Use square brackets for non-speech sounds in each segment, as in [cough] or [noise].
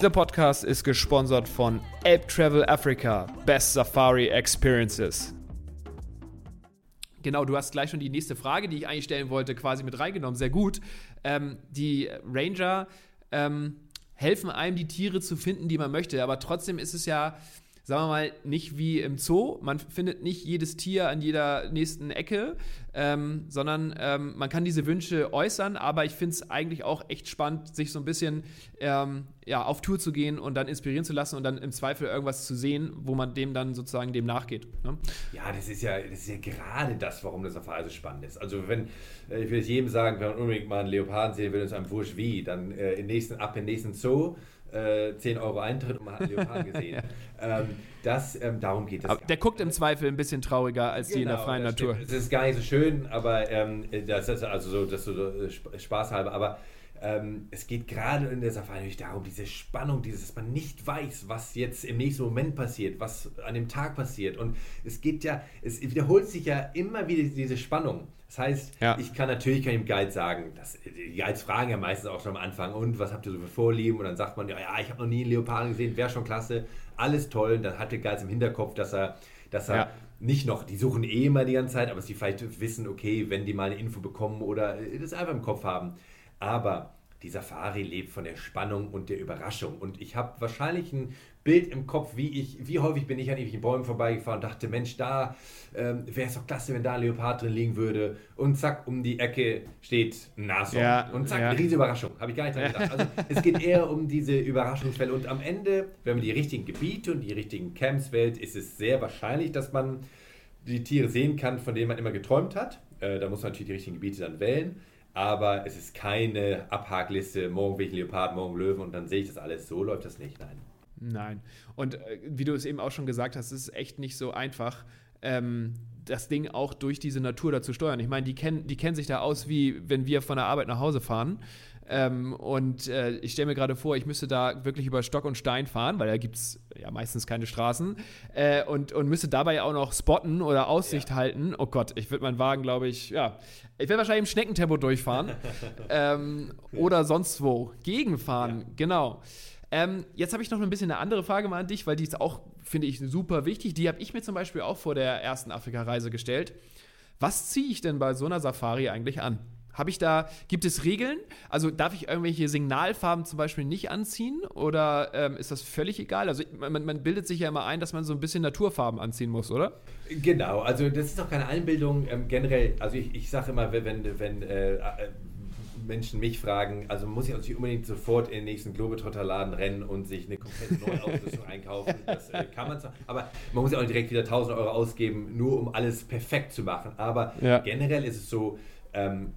Dieser Podcast ist gesponsert von Ape Travel Africa, Best Safari Experiences. Genau, du hast gleich schon die nächste Frage, die ich eigentlich stellen wollte, quasi mit reingenommen. Sehr gut. Ähm, die Ranger ähm, helfen einem, die Tiere zu finden, die man möchte. Aber trotzdem ist es ja sagen wir mal, nicht wie im Zoo. Man findet nicht jedes Tier an jeder nächsten Ecke, ähm, sondern ähm, man kann diese Wünsche äußern. Aber ich finde es eigentlich auch echt spannend, sich so ein bisschen ähm, ja, auf Tour zu gehen und dann inspirieren zu lassen und dann im Zweifel irgendwas zu sehen, wo man dem dann sozusagen dem nachgeht. Ne? Ja, das ist ja, das ist ja gerade das, warum das Safari so spannend ist. Also wenn, äh, ich will es jedem sagen, wenn man unbedingt mal einen Leoparden sehen will, ist einem wurscht wie, dann äh, im nächsten, ab im nächsten Zoo äh, 10 Euro Eintritt und man hat einen Leopard [laughs] gesehen. ähm, das, ähm, darum geht es. Der guckt im Zweifel ein bisschen trauriger als genau, die in der genau, freien Natur. Es ist gar nicht so schön, aber ähm, das ist also so, das so äh, spaßhalber. Aber ähm, es geht gerade in der Safari natürlich darum, diese Spannung, dieses, dass man nicht weiß, was jetzt im nächsten Moment passiert, was an dem Tag passiert. Und es geht ja, es wiederholt sich ja immer wieder diese Spannung. Das heißt, ja. ich kann natürlich kann dem Guide sagen, dass, die Guides fragen ja meistens auch schon am Anfang, und was habt ihr so für Vorlieben? Und dann sagt man, ja, ich habe noch nie einen Leoparden gesehen, wäre schon klasse, alles toll. Und dann hat der Guide im Hinterkopf, dass er, dass er ja. nicht noch, die suchen eh immer die ganze Zeit, aber sie vielleicht wissen, okay, wenn die mal eine Info bekommen oder das einfach im Kopf haben. Aber die Safari lebt von der Spannung und der Überraschung. Und ich habe wahrscheinlich ein Bild im Kopf, wie ich, wie häufig bin ich an irgendwelchen Bäumen vorbeigefahren und dachte, Mensch, da ähm, wäre es doch klasse, wenn da ein Leopard drin liegen würde. Und zack, um die Ecke steht ein Nashorn. Ja, und zack, ja. eine riesige Überraschung. Habe ich gar nicht dran gedacht. Also [laughs] es geht eher um diese Überraschungsfälle. Und am Ende, wenn man die richtigen Gebiete und die richtigen Camps wählt, ist es sehr wahrscheinlich, dass man die Tiere sehen kann, von denen man immer geträumt hat. Äh, da muss man natürlich die richtigen Gebiete dann wählen aber es ist keine Abhakliste, morgen will ich Leopard, morgen Löwen und dann sehe ich das alles. So läuft das nicht, nein. Nein. Und äh, wie du es eben auch schon gesagt hast, ist es echt nicht so einfach, ähm, das Ding auch durch diese Natur da zu steuern. Ich meine, die kennen, die kennen sich da aus, wie wenn wir von der Arbeit nach Hause fahren. Ähm, und äh, ich stelle mir gerade vor, ich müsste da wirklich über Stock und Stein fahren, weil da gibt es ja meistens keine Straßen. Äh, und, und müsste dabei auch noch spotten oder Aussicht ja. halten. Oh Gott, ich würde meinen Wagen, glaube ich, ja, ich werde wahrscheinlich im Schneckentempo durchfahren. [laughs] ähm, oder sonst wo. Gegenfahren, ja. genau. Ähm, jetzt habe ich noch ein bisschen eine andere Frage mal an dich, weil die ist auch, finde ich, super wichtig. Die habe ich mir zum Beispiel auch vor der ersten Afrika-Reise gestellt. Was ziehe ich denn bei so einer Safari eigentlich an? Habe ich da, gibt es Regeln? Also darf ich irgendwelche Signalfarben zum Beispiel nicht anziehen oder ähm, ist das völlig egal? Also man, man, bildet sich ja immer ein, dass man so ein bisschen Naturfarben anziehen muss, oder? Genau, also das ist auch keine Einbildung. Ähm, generell, also ich, ich sage immer, wenn, wenn äh, äh, Menschen mich fragen, also muss ich nicht unbedingt sofort in den nächsten Globetrotter-Laden rennen und sich eine komplette neue Ausrüstung einkaufen. Das äh, kann man zwar, aber man muss ja auch nicht direkt wieder 1000 Euro ausgeben, nur um alles perfekt zu machen. Aber ja. generell ist es so,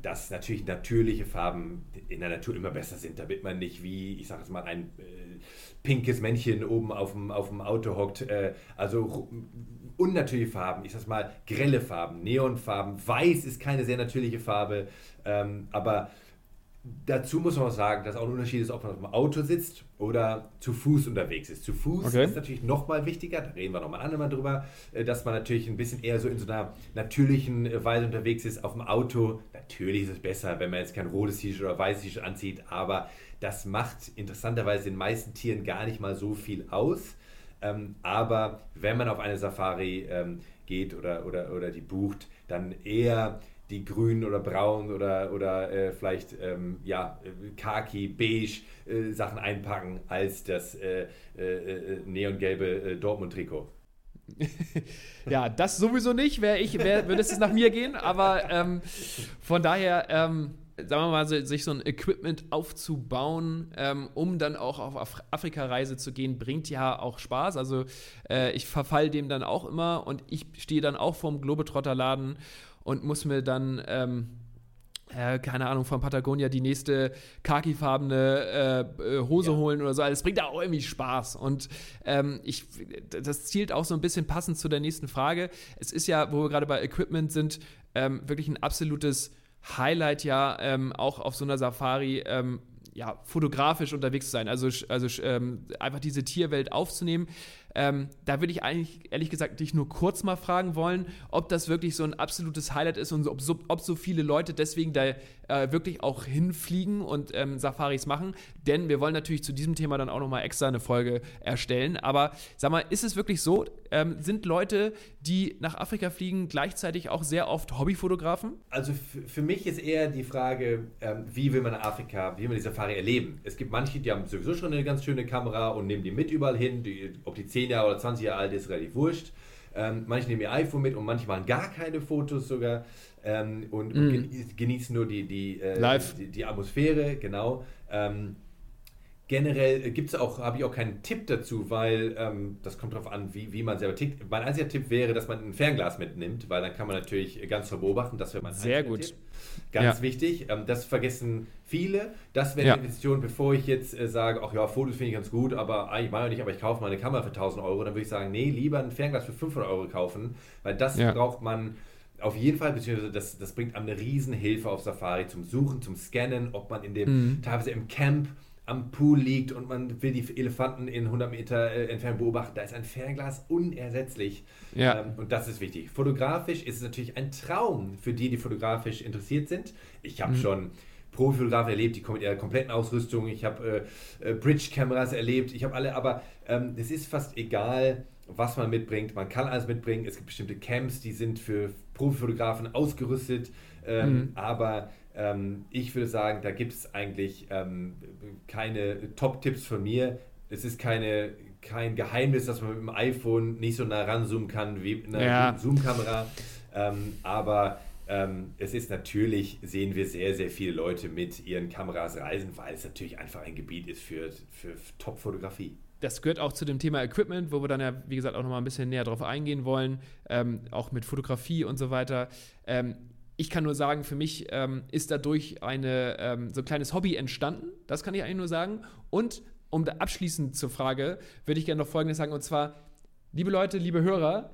dass natürlich natürliche Farben in der Natur immer besser sind, damit man nicht wie, ich sage jetzt mal, ein äh, pinkes Männchen oben auf dem, auf dem Auto hockt. Äh, also unnatürliche Farben, ich sag mal grelle Farben, Neonfarben. Weiß ist keine sehr natürliche Farbe, ähm, aber Dazu muss man auch sagen, dass auch ein Unterschied ist, ob man auf dem Auto sitzt oder zu Fuß unterwegs ist. Zu Fuß okay. ist natürlich nochmal wichtiger, da reden wir nochmal andermal drüber, äh, dass man natürlich ein bisschen eher so in so einer natürlichen äh, Weise unterwegs ist. Auf dem Auto, natürlich ist es besser, wenn man jetzt kein rotes T-Shirt oder weißes T-Shirt anzieht, aber das macht interessanterweise den meisten Tieren gar nicht mal so viel aus. Ähm, aber wenn man auf eine Safari ähm, geht oder, oder, oder die bucht, dann eher die grün oder braun oder, oder äh, vielleicht ähm, ja, khaki, beige äh, Sachen einpacken als das äh, äh, äh neongelbe äh, Dortmund-Trikot. [laughs] ja, das sowieso nicht, wäre ich, wär, würde es nach mir gehen, aber ähm, von daher, ähm, sagen wir mal, sich so ein Equipment aufzubauen, ähm, um dann auch auf Af Afrika-Reise zu gehen, bringt ja auch Spaß. Also äh, ich verfall dem dann auch immer und ich stehe dann auch vorm Globetrotter-Laden und muss mir dann ähm, äh, keine Ahnung, von Patagonia die nächste khakifarbene äh, äh, Hose ja. holen oder so. Also das bringt auch irgendwie Spaß. Und ähm, ich, das zielt auch so ein bisschen passend zu der nächsten Frage. Es ist ja, wo wir gerade bei Equipment sind, ähm, wirklich ein absolutes Highlight ja ähm, auch auf so einer Safari ähm, ja, fotografisch unterwegs zu sein. Also, also ähm, einfach diese Tierwelt aufzunehmen. Ähm, da würde ich eigentlich, ehrlich gesagt, dich nur kurz mal fragen wollen, ob das wirklich so ein absolutes Highlight ist und ob so, ob so viele Leute deswegen da äh, wirklich auch hinfliegen und ähm, Safaris machen. Denn wir wollen natürlich zu diesem Thema dann auch nochmal extra eine Folge erstellen. Aber sag mal, ist es wirklich so, ähm, sind Leute, die nach Afrika fliegen, gleichzeitig auch sehr oft Hobbyfotografen? Also für mich ist eher die Frage, ähm, wie will man Afrika, wie will man die Safari erleben? Es gibt manche, die haben sowieso schon eine ganz schöne Kamera und nehmen die mit überall hin. Die, ob die 10 Jahre oder 20 Jahre alt ist, relativ wurscht. Ähm, manche nehmen ihr iPhone mit und manche machen gar keine Fotos sogar ähm, und, mm. und, genießen nur die, die, äh, die, die, Atmosphäre, genau. Ähm, Generell gibt es auch, habe ich auch keinen Tipp dazu, weil ähm, das kommt darauf an, wie, wie man selber tickt. Mein einziger Tipp wäre, dass man ein Fernglas mitnimmt, weil dann kann man natürlich ganz beobachten. Das wäre mein Sehr gut. Tipp. Ganz ja. wichtig. Ähm, das vergessen viele. Das wäre ja. eine Investition, bevor ich jetzt äh, sage, ach ja, Fotos finde ich ganz gut, aber eigentlich meine ich nicht, aber ich kaufe mal eine Kamera für 1000 Euro. Dann würde ich sagen, nee, lieber ein Fernglas für 500 Euro kaufen, weil das ja. braucht man auf jeden Fall, beziehungsweise das, das bringt einem eine Riesenhilfe auf Safari zum Suchen, zum Scannen, ob man in dem, mhm. teilweise im Camp am Pool liegt und man will die Elefanten in 100 Meter äh, Entfernung beobachten, da ist ein Fernglas unersetzlich. Ja. Ähm, und das ist wichtig. Fotografisch ist es natürlich ein Traum für die, die fotografisch interessiert sind. Ich habe mhm. schon Profifotografen erlebt, die kommen mit ihrer kompletten Ausrüstung. Ich habe äh, äh, Bridge-Kameras erlebt. Ich habe alle, aber ähm, es ist fast egal, was man mitbringt. Man kann alles mitbringen. Es gibt bestimmte Camps, die sind für Profifotografen ausgerüstet. Ähm, mhm. Aber ähm, ich würde sagen, da gibt es eigentlich ähm, keine Top-Tipps von mir. Es ist keine, kein Geheimnis, dass man mit dem iPhone nicht so nah ranzoomen kann wie mit einer ja. Zoom-Kamera. Ähm, aber ähm, es ist natürlich, sehen wir sehr, sehr viele Leute mit ihren Kameras reisen, weil es natürlich einfach ein Gebiet ist für, für Top-Fotografie das gehört auch zu dem Thema Equipment, wo wir dann ja, wie gesagt, auch nochmal ein bisschen näher drauf eingehen wollen, ähm, auch mit Fotografie und so weiter. Ähm, ich kann nur sagen, für mich ähm, ist dadurch eine, ähm, so ein kleines Hobby entstanden. Das kann ich eigentlich nur sagen. Und um abschließend zur Frage, würde ich gerne noch Folgendes sagen. Und zwar, liebe Leute, liebe Hörer,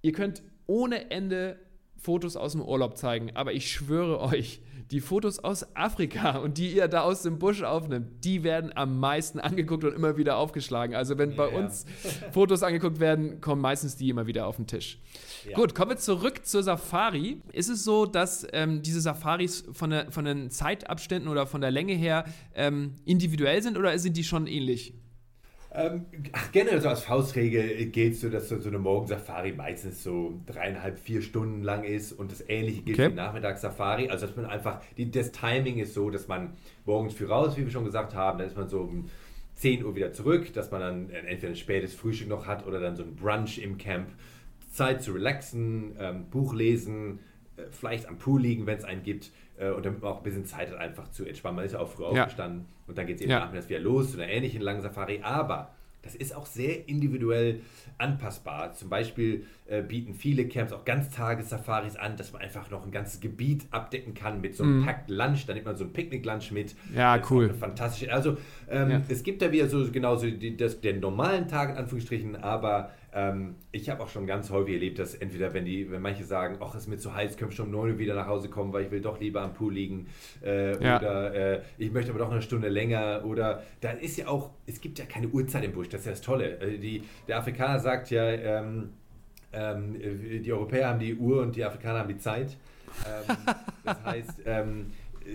ihr könnt ohne Ende Fotos aus dem Urlaub zeigen. Aber ich schwöre euch, die Fotos aus Afrika [laughs] und die ihr da aus dem Busch aufnimmt, die werden am meisten angeguckt und immer wieder aufgeschlagen. Also wenn bei ja. uns Fotos angeguckt werden, kommen meistens die immer wieder auf den Tisch. Ja. Gut, kommen wir zurück zur Safari. Ist es so, dass ähm, diese Safaris von, der, von den Zeitabständen oder von der Länge her ähm, individuell sind oder sind die schon ähnlich? Ähm, ach, generell so als Faustregel gilt so, dass so, eine Morgensafari meistens so dreieinhalb, vier Stunden lang ist und das ähnliche gilt okay. für Nachmittagssafari. Also dass man einfach, die, das Timing ist so, dass man morgens früh raus, wie wir schon gesagt haben, dann ist man so um 10 Uhr wieder zurück, dass man dann entweder ein spätes Frühstück noch hat oder dann so ein Brunch im Camp. Zeit zu relaxen, ähm, Buch lesen, äh, vielleicht am Pool liegen, wenn es einen gibt und damit man auch ein bisschen Zeit hat, einfach zu entspannen. Man ist ja auch früh ja. aufgestanden und dann geht es eben ja. nachmittags wieder los zu einer ähnlichen langen Safari. Aber das ist auch sehr individuell anpassbar. Zum Beispiel äh, bieten viele Camps auch Ganztages-Safaris an, dass man einfach noch ein ganzes Gebiet abdecken kann mit so einem mm. Packed Lunch. Da nimmt man so ein Picknick-Lunch mit. Ja, cool. Fantastisch. Also ähm, ja. es gibt da wieder so genauso die, das, den normalen Tag in Anführungsstrichen, aber ähm, ich habe auch schon ganz häufig erlebt, dass entweder, wenn die, wenn manche sagen, ach, es ist mir zu heiß, können schon um 9 Uhr wieder nach Hause kommen, weil ich will doch lieber am Pool liegen. Äh, ja. Oder äh, ich möchte aber doch eine Stunde länger. Oder da ist ja auch, es gibt ja keine Uhrzeit im Busch, das ist ja das Tolle. Äh, die, der Afrikaner sagt ja, ähm, ähm, die Europäer haben die Uhr und die Afrikaner haben die Zeit. Ähm, das heißt, ähm,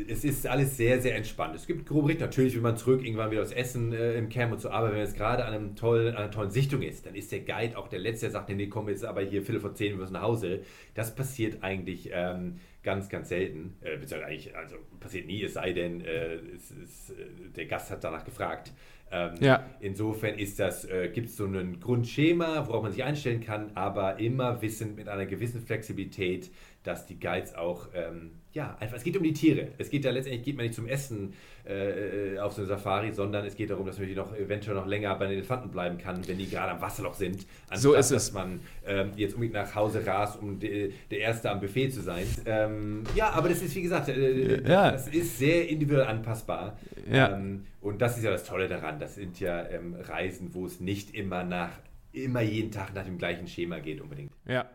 es ist alles sehr, sehr entspannt. Es gibt grobe Richt. Natürlich will man zurück irgendwann wieder das Essen äh, im Camp und so, aber wenn es gerade an, einem tollen, an einer tollen Sichtung ist, dann ist der Guide auch der Letzte, der sagt, nee, komm, jetzt aber hier Viertel vor zehn, wir müssen nach Hause. Das passiert eigentlich ähm, ganz, ganz selten. Äh, beziehungsweise eigentlich, also passiert nie, es sei denn, äh, es, es, äh, der Gast hat danach gefragt. Ähm, ja. Insofern ist das, äh, gibt es so ein Grundschema, worauf man sich einstellen kann, aber immer wissend mit einer gewissen Flexibilität, dass die Guides auch ähm, Ja, einfach, es geht um die Tiere. Es geht ja letztendlich geht man nicht zum Essen äh, auf so eine Safari, sondern es geht darum, dass man noch eventuell noch länger bei den Elefanten bleiben kann, wenn die gerade am Wasserloch sind. Anstatt, so ist es. dass man ähm, jetzt unbedingt nach Hause rast, um de, der Erste am Buffet zu sein. Ähm, ja, aber das ist, wie gesagt, äh, ja. das ist sehr individuell anpassbar. Ja. Ähm, und das ist ja das Tolle daran. Das sind ja ähm, Reisen, wo es nicht immer nach immer jeden Tag nach dem gleichen Schema geht unbedingt. Ja,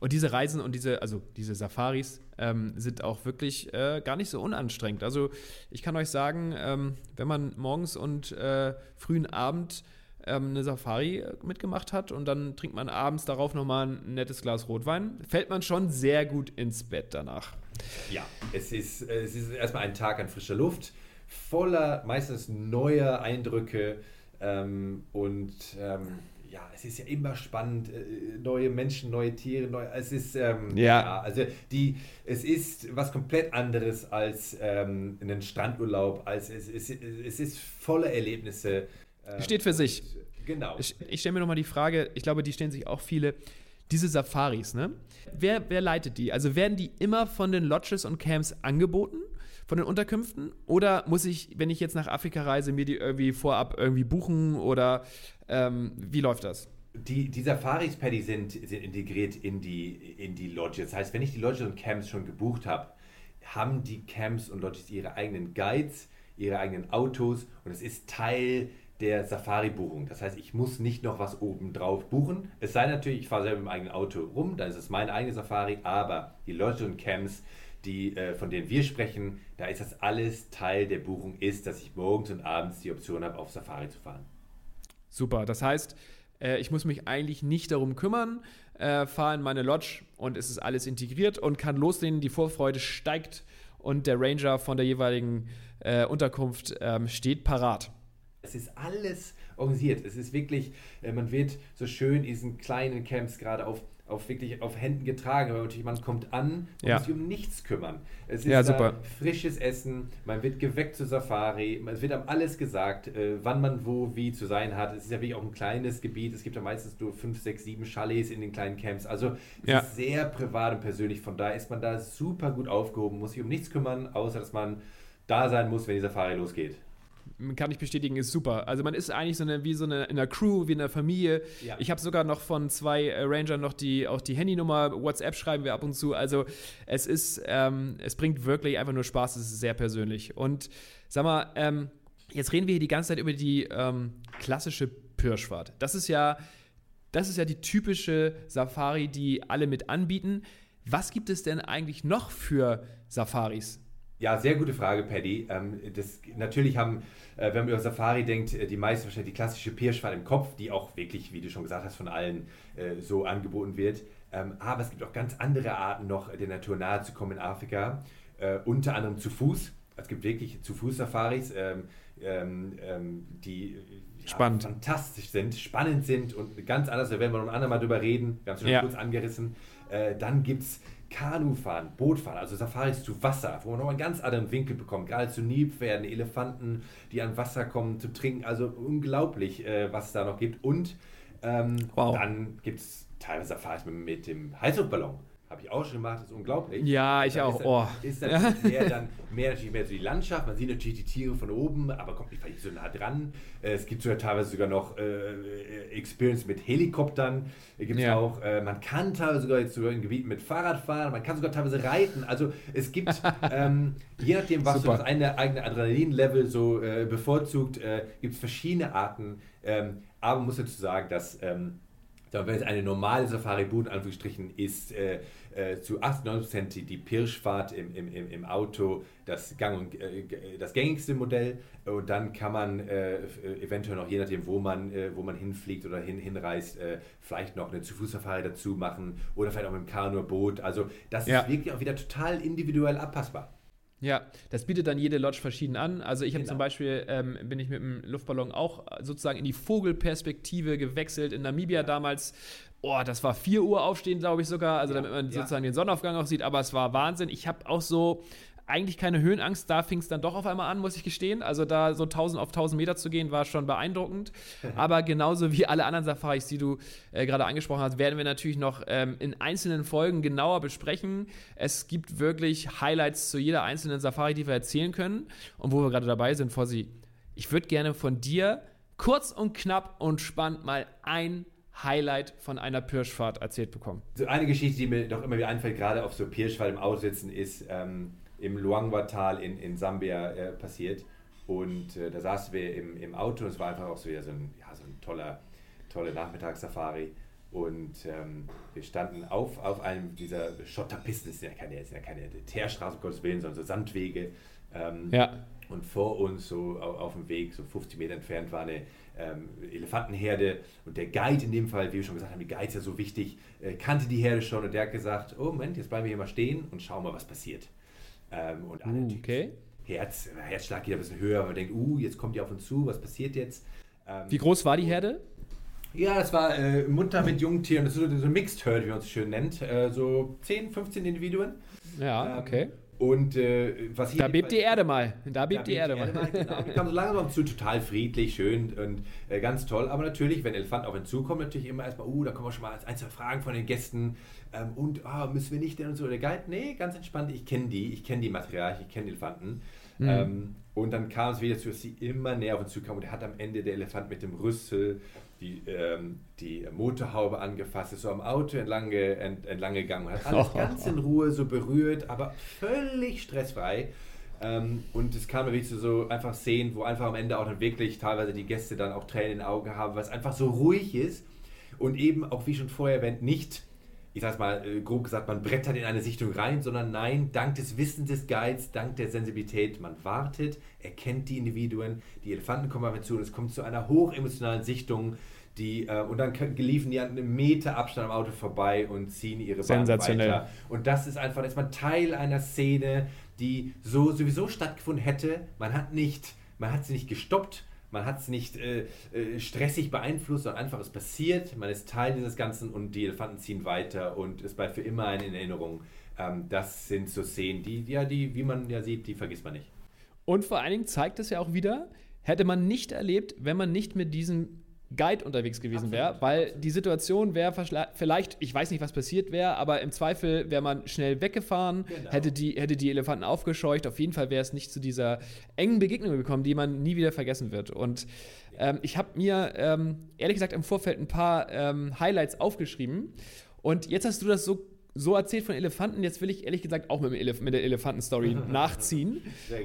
und diese Reisen und diese, also diese Safaris ähm, sind auch wirklich äh, gar nicht so unanstrengend. Also ich kann euch sagen, ähm, wenn man morgens und äh, frühen Abend ähm, eine Safari mitgemacht hat und dann trinkt man abends darauf nochmal ein nettes Glas Rotwein, fällt man schon sehr gut ins Bett danach. Ja, es ist, es ist erstmal ein Tag an frischer Luft, voller meistens neuer Eindrücke ähm, und ähm, ja, es ist ja immer spannend, äh, neue Menschen, neue Tiere, neue, es ist, ähm, ja. ja. also die, es ist was komplett anderes als ähm, einen Strandurlaub, als es, es, es ist voller Erlebnisse. Ähm, Steht für sich. Genau. Ich, ich stelle mir nochmal die Frage, ich glaube, die stellen sich auch viele, diese Safaris, ne? Wer, wer leitet die? Also werden die immer von den Lodges und Camps angeboten? Von den Unterkünften? Oder muss ich, wenn ich jetzt nach Afrika reise, mir die irgendwie vorab irgendwie buchen oder ähm, wie läuft das? Die, die Safaris, Paddy, sind, sind integriert in die, in die Lodges. Das heißt, wenn ich die Lodges und Camps schon gebucht habe, haben die Camps und Lodges ihre eigenen Guides, ihre eigenen Autos und es ist Teil der Safari-Buchung. Das heißt, ich muss nicht noch was oben drauf buchen. Es sei natürlich, ich fahre selber mit dem eigenen Auto rum, dann ist es meine eigene Safari, aber die Lodges und Camps die, äh, von denen wir sprechen, da ist das alles Teil der Buchung ist, dass ich morgens und abends die Option habe, auf Safari zu fahren. Super, das heißt, äh, ich muss mich eigentlich nicht darum kümmern, äh, fahre in meine Lodge und es ist alles integriert und kann loslegen, die Vorfreude steigt und der Ranger von der jeweiligen äh, Unterkunft ähm, steht parat. Es ist alles organisiert. Es ist wirklich, äh, man wird so schön in diesen kleinen Camps gerade auf auf wirklich auf Händen getragen, weil natürlich man kommt an und ja. muss sich um nichts kümmern. Es ist ja, super. frisches Essen, man wird geweckt zur Safari, es wird einem alles gesagt, äh, wann man wo wie zu sein hat. Es ist ja wirklich auch ein kleines Gebiet, es gibt ja meistens nur fünf, sechs, sieben Chalets in den kleinen Camps. Also es ja. ist sehr privat und persönlich, von daher ist man da super gut aufgehoben, muss sich um nichts kümmern, außer dass man da sein muss, wenn die Safari losgeht kann ich bestätigen, ist super. Also man ist eigentlich so eine, wie so eine in einer Crew, wie in einer Familie. Ja. Ich habe sogar noch von zwei äh, Rangern noch die auch die Handynummer, WhatsApp schreiben wir ab und zu. Also es ist, ähm, es bringt wirklich einfach nur Spaß. Es ist sehr persönlich. Und sag mal, ähm, jetzt reden wir hier die ganze Zeit über die ähm, klassische Pirschfahrt. Das ist ja, das ist ja die typische Safari, die alle mit anbieten. Was gibt es denn eigentlich noch für Safaris? Ja, sehr gute Frage, Paddy. Ähm, das, natürlich haben, äh, wenn man über Safari denkt, äh, die meisten wahrscheinlich die klassische Pirschfahrt im Kopf, die auch wirklich, wie du schon gesagt hast, von allen äh, so angeboten wird. Ähm, aber es gibt auch ganz andere Arten noch, der Natur nahe zu kommen in Afrika. unter anderem zu Fuß. Es gibt wirklich zu Fuß-Safaris, ähm, die Spannend. fantastisch sind, spannend sind und ganz anders. Da werden wir noch ein andermal drüber reden. Wir haben es schon ja. kurz angerissen. dann gibt es Kanufahren, Bootfahren, also Safaris zu Wasser, wo man noch einen ganz anderen Winkel bekommt, gerade zu Nilpferden, Elefanten, die an Wasser kommen zu trinken, also unglaublich, äh, was es da noch gibt. Und ähm, wow. dann gibt es teilweise Safaris mit, mit dem Heißluftballon. Habe ich auch schon gemacht, das ist unglaublich. Ja, ich auch. Ist dann, oh. ist dann [laughs] mehr, dann mehr natürlich mehr so die Landschaft. Man sieht natürlich die Tiere von oben, aber kommt nicht so nah dran. Äh, es gibt sogar teilweise sogar noch äh, äh Experience mit Helikoptern. Gibt's ja. auch, äh, man kann teilweise sogar jetzt sogar in Gebieten mit Fahrrad fahren, man kann sogar teilweise reiten. Also es gibt, [laughs] ähm, je nachdem, was Super. so das eine eigene Adrenalin-Level so äh, bevorzugt, äh, gibt es verschiedene Arten. Ähm, aber man muss dazu sagen, dass ähm, eine normale Safari-Boot, Anführungsstrichen, ist äh, äh, zu 98% die Pirschfahrt im, im, im Auto das, Gang und, äh, das gängigste Modell. Und dann kann man äh, eventuell noch, je nachdem, wo man, äh, wo man hinfliegt oder hin, hinreist, äh, vielleicht noch eine Zu-Fuß-Safari dazu machen oder vielleicht auch mit dem Kanu, Boot. Also das ja. ist wirklich auch wieder total individuell abpassbar. Ja, das bietet dann jede Lodge verschieden an. Also ich habe genau. zum Beispiel, ähm, bin ich mit dem Luftballon auch sozusagen in die Vogelperspektive gewechselt in Namibia damals oh, das war 4 Uhr aufstehen, glaube ich sogar, also ja, damit man ja. sozusagen den Sonnenaufgang auch sieht, aber es war Wahnsinn. Ich habe auch so eigentlich keine Höhenangst, da fing es dann doch auf einmal an, muss ich gestehen. Also da so 1000 auf 1000 Meter zu gehen, war schon beeindruckend. Aber genauso wie alle anderen Safaris, die du äh, gerade angesprochen hast, werden wir natürlich noch ähm, in einzelnen Folgen genauer besprechen. Es gibt wirklich Highlights zu jeder einzelnen Safari, die wir erzählen können. Und wo wir gerade dabei sind, Fossi, ich würde gerne von dir kurz und knapp und spannend mal ein Highlight von einer Pirschfahrt erzählt bekommen. So eine Geschichte, die mir noch immer wieder einfällt, gerade auf so Pirschfahrt im Aussitzen, ist ähm, im Luangwa-Tal in, in Sambia äh, passiert. Und äh, da saßen wir im, im Auto und es war einfach auch so wieder so ein, ja, so ein toller, tolle Nachmittagssafari. Und ähm, wir standen auf, auf einem dieser Schotterpisten, das sind ja keine, sind ja keine Teerstraßen, um Gottes Willen, sondern so Sandwege. Ähm, ja. Und vor uns, so auf, auf dem Weg, so 50 Meter entfernt, war eine ähm, Elefantenherde. Und der Guide in dem Fall, wie wir schon gesagt haben, die Guide ist ja so wichtig, äh, kannte die Herde schon und der hat gesagt: Oh, Moment, jetzt bleiben wir hier mal stehen und schauen mal, was passiert. Ähm, und alle uh, okay. Herz, Herzschlag geht ein bisschen höher, man denkt: Uh, jetzt kommt die auf uns zu, was passiert jetzt? Ähm, wie groß war die Herde? Ja, das war äh, munter mit Jungtieren, das ist so, so ein Mixed Herd, wie man es schön nennt. Äh, so 10, 15 Individuen. Ja, ähm, okay. Und äh, was Da bebt die Erde mal. Da bebt die Erde, Erde mal. Genau. Die kamen so langsam zu, total friedlich, schön und äh, ganz toll. Aber natürlich, wenn Elefant auf ihn zukommt, natürlich immer erstmal, uh, da kommen wir schon mal ein, zwei Fragen von den Gästen. Ähm, und oh, müssen wir nicht denn und so. Der Guide, nee, ganz entspannt, ich kenne die, ich kenne die Material, ich kenne Elefanten. Mhm. Ähm, und dann kam es wieder zu, dass sie immer näher auf uns zukamen. Und er hat am Ende der Elefant mit dem Rüssel die, ähm, die Motorhaube angefasst, ist so am Auto entlang, ent, entlang gegangen und hat alles [laughs] ganz in Ruhe so berührt, aber völlig stressfrei. Ähm, und es kam wirklich zu so einfach Szenen, wo einfach am Ende auch dann wirklich teilweise die Gäste dann auch Tränen in den Augen haben, weil es einfach so ruhig ist und eben auch wie schon vorher erwähnt, nicht ich sag's mal äh, grob gesagt, man brettert in eine Sichtung rein, sondern nein, dank des Wissens des Guides, dank der Sensibilität, man wartet, erkennt die Individuen, die Elefanten kommen auf zu und es kommt zu einer hochemotionalen Sichtung, die, äh, und dann liefen die an einem Meter Abstand am Auto vorbei und ziehen ihre Bahn weiter. Und das ist einfach, ist man Teil einer Szene, die so sowieso stattgefunden hätte. Man hat nicht, man hat sie nicht gestoppt, man hat es nicht äh, äh, stressig beeinflusst, sondern einfach es passiert, man ist Teil dieses Ganzen und die Elefanten ziehen weiter und es bleibt für immer eine Erinnerung. Ähm, das sind so Szenen, die, ja, die, wie man ja sieht, die vergisst man nicht. Und vor allen Dingen zeigt es ja auch wieder, hätte man nicht erlebt, wenn man nicht mit diesem Guide unterwegs gewesen wäre, weil absolut. die Situation wäre vielleicht, ich weiß nicht, was passiert wäre, aber im Zweifel wäre man schnell weggefahren, genau. hätte, die, hätte die Elefanten aufgescheucht. Auf jeden Fall wäre es nicht zu dieser engen Begegnung gekommen, die man nie wieder vergessen wird. Und ähm, ich habe mir ähm, ehrlich gesagt im Vorfeld ein paar ähm, Highlights aufgeschrieben. Und jetzt hast du das so so erzählt von Elefanten. Jetzt will ich ehrlich gesagt auch mit, Elef mit der Elefanten-Story [laughs] nachziehen.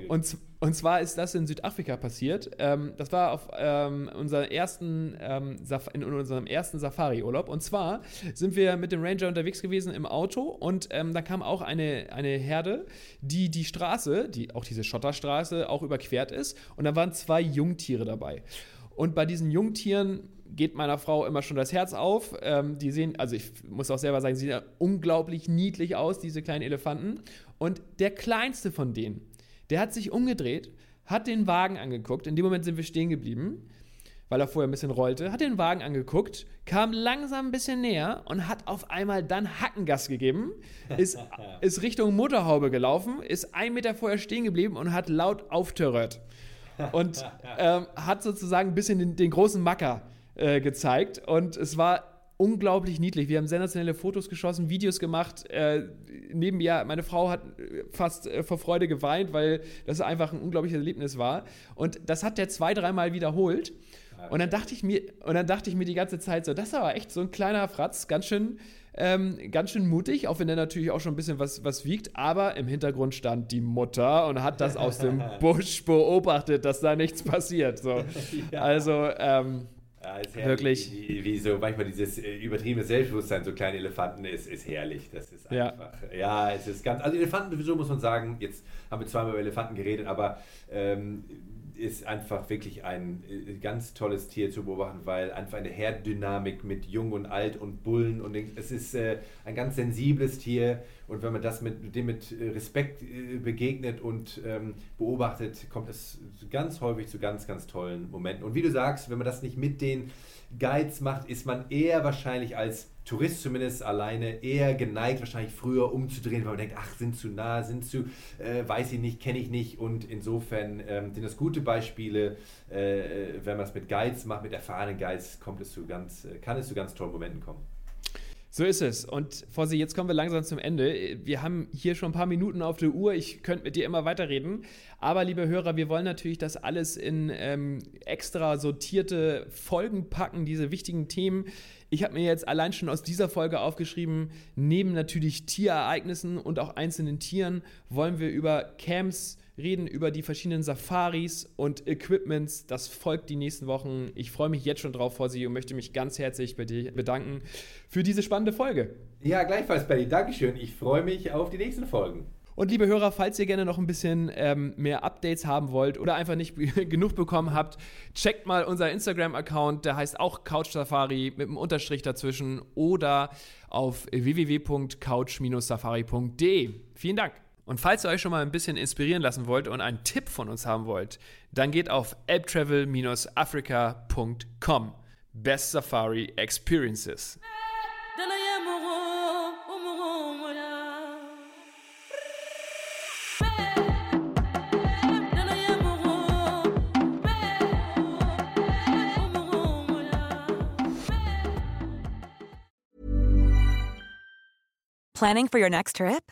Und, und zwar ist das in Südafrika passiert. Ähm, das war auf ähm, ersten, ähm, in unserem ersten Safari-Urlaub. Und zwar sind wir mit dem Ranger unterwegs gewesen im Auto und ähm, da kam auch eine, eine Herde, die die Straße, die auch diese Schotterstraße, auch überquert ist. Und da waren zwei Jungtiere dabei. Und bei diesen Jungtieren geht meiner Frau immer schon das Herz auf. Ähm, die sehen, also ich muss auch selber sagen, sie sehen unglaublich niedlich aus, diese kleinen Elefanten. Und der kleinste von denen, der hat sich umgedreht, hat den Wagen angeguckt. In dem Moment sind wir stehen geblieben, weil er vorher ein bisschen rollte, hat den Wagen angeguckt, kam langsam ein bisschen näher und hat auf einmal dann Hackengas gegeben, [laughs] ist, ist Richtung Motorhaube gelaufen, ist ein Meter vorher stehen geblieben und hat laut auftörert. Und [laughs] ähm, hat sozusagen ein bisschen den, den großen Macker äh, gezeigt und es war unglaublich niedlich. Wir haben sensationelle Fotos geschossen, Videos gemacht. Äh, neben mir, meine Frau hat fast äh, vor Freude geweint, weil das einfach ein unglaubliches Erlebnis war. Und das hat der zwei, dreimal wiederholt. Und dann dachte ich mir, und dann dachte ich mir die ganze Zeit so, das ist aber echt so ein kleiner Fratz, ganz schön, ähm, ganz schön mutig, auch wenn er natürlich auch schon ein bisschen was, was wiegt. Aber im Hintergrund stand die Mutter und hat das aus dem [laughs] Busch beobachtet, dass da nichts passiert. So. [laughs] Ja. Also ähm, ja, ist Wirklich. Wie, wie, so manchmal dieses äh, übertriebene Selbstbewusstsein, so kleine Elefanten, ist, ist herrlich. Das ist einfach. Ja. ja, es ist ganz. Also Elefanten sowieso muss man sagen, jetzt haben wir zweimal über Elefanten geredet, aber ähm, ist einfach wirklich ein äh, ganz tolles Tier zu beobachten, weil einfach eine Herddynamik mit Jung und Alt und Bullen und es ist äh, ein ganz sensibles Tier und wenn man das mit dem mit äh, Respekt begegnet und ähm, beobachtet, kommt es ganz häufig zu ganz, ganz tollen Momenten. Und wie du sagst, wenn man das nicht mit den Guides macht, ist man eher wahrscheinlich als Tourist zumindest alleine eher geneigt, wahrscheinlich früher umzudrehen, weil man denkt, ach, sind zu nah, sind zu, äh, weiß ich nicht, kenne ich nicht. Und insofern ähm, sind das gute Beispiele. Äh, wenn man es mit Guides macht, mit erfahrenen Guides, kommt es zu ganz, äh, kann es zu ganz tollen Momenten kommen. So ist es. Und Fossi, jetzt kommen wir langsam zum Ende. Wir haben hier schon ein paar Minuten auf der Uhr. Ich könnte mit dir immer weiterreden. Aber, liebe Hörer, wir wollen natürlich das alles in ähm, extra sortierte Folgen packen, diese wichtigen Themen. Ich habe mir jetzt allein schon aus dieser Folge aufgeschrieben, neben natürlich Tierereignissen und auch einzelnen Tieren wollen wir über Camps reden, über die verschiedenen Safaris und Equipments. Das folgt die nächsten Wochen. Ich freue mich jetzt schon drauf, Fossi, und möchte mich ganz herzlich bei dir bedanken für diese spannende Folge. Ja, gleichfalls, Benny. Dankeschön. Ich freue mich auf die nächsten Folgen. Und liebe Hörer, falls ihr gerne noch ein bisschen ähm, mehr Updates haben wollt oder einfach nicht [laughs] genug bekommen habt, checkt mal unser Instagram-Account, der heißt auch Couch Safari mit einem Unterstrich dazwischen oder auf www.couch-safari.de. Vielen Dank. Und falls ihr euch schon mal ein bisschen inspirieren lassen wollt und einen Tipp von uns haben wollt, dann geht auf apptravel-africa.com. Best Safari Experiences. Planning for your next trip?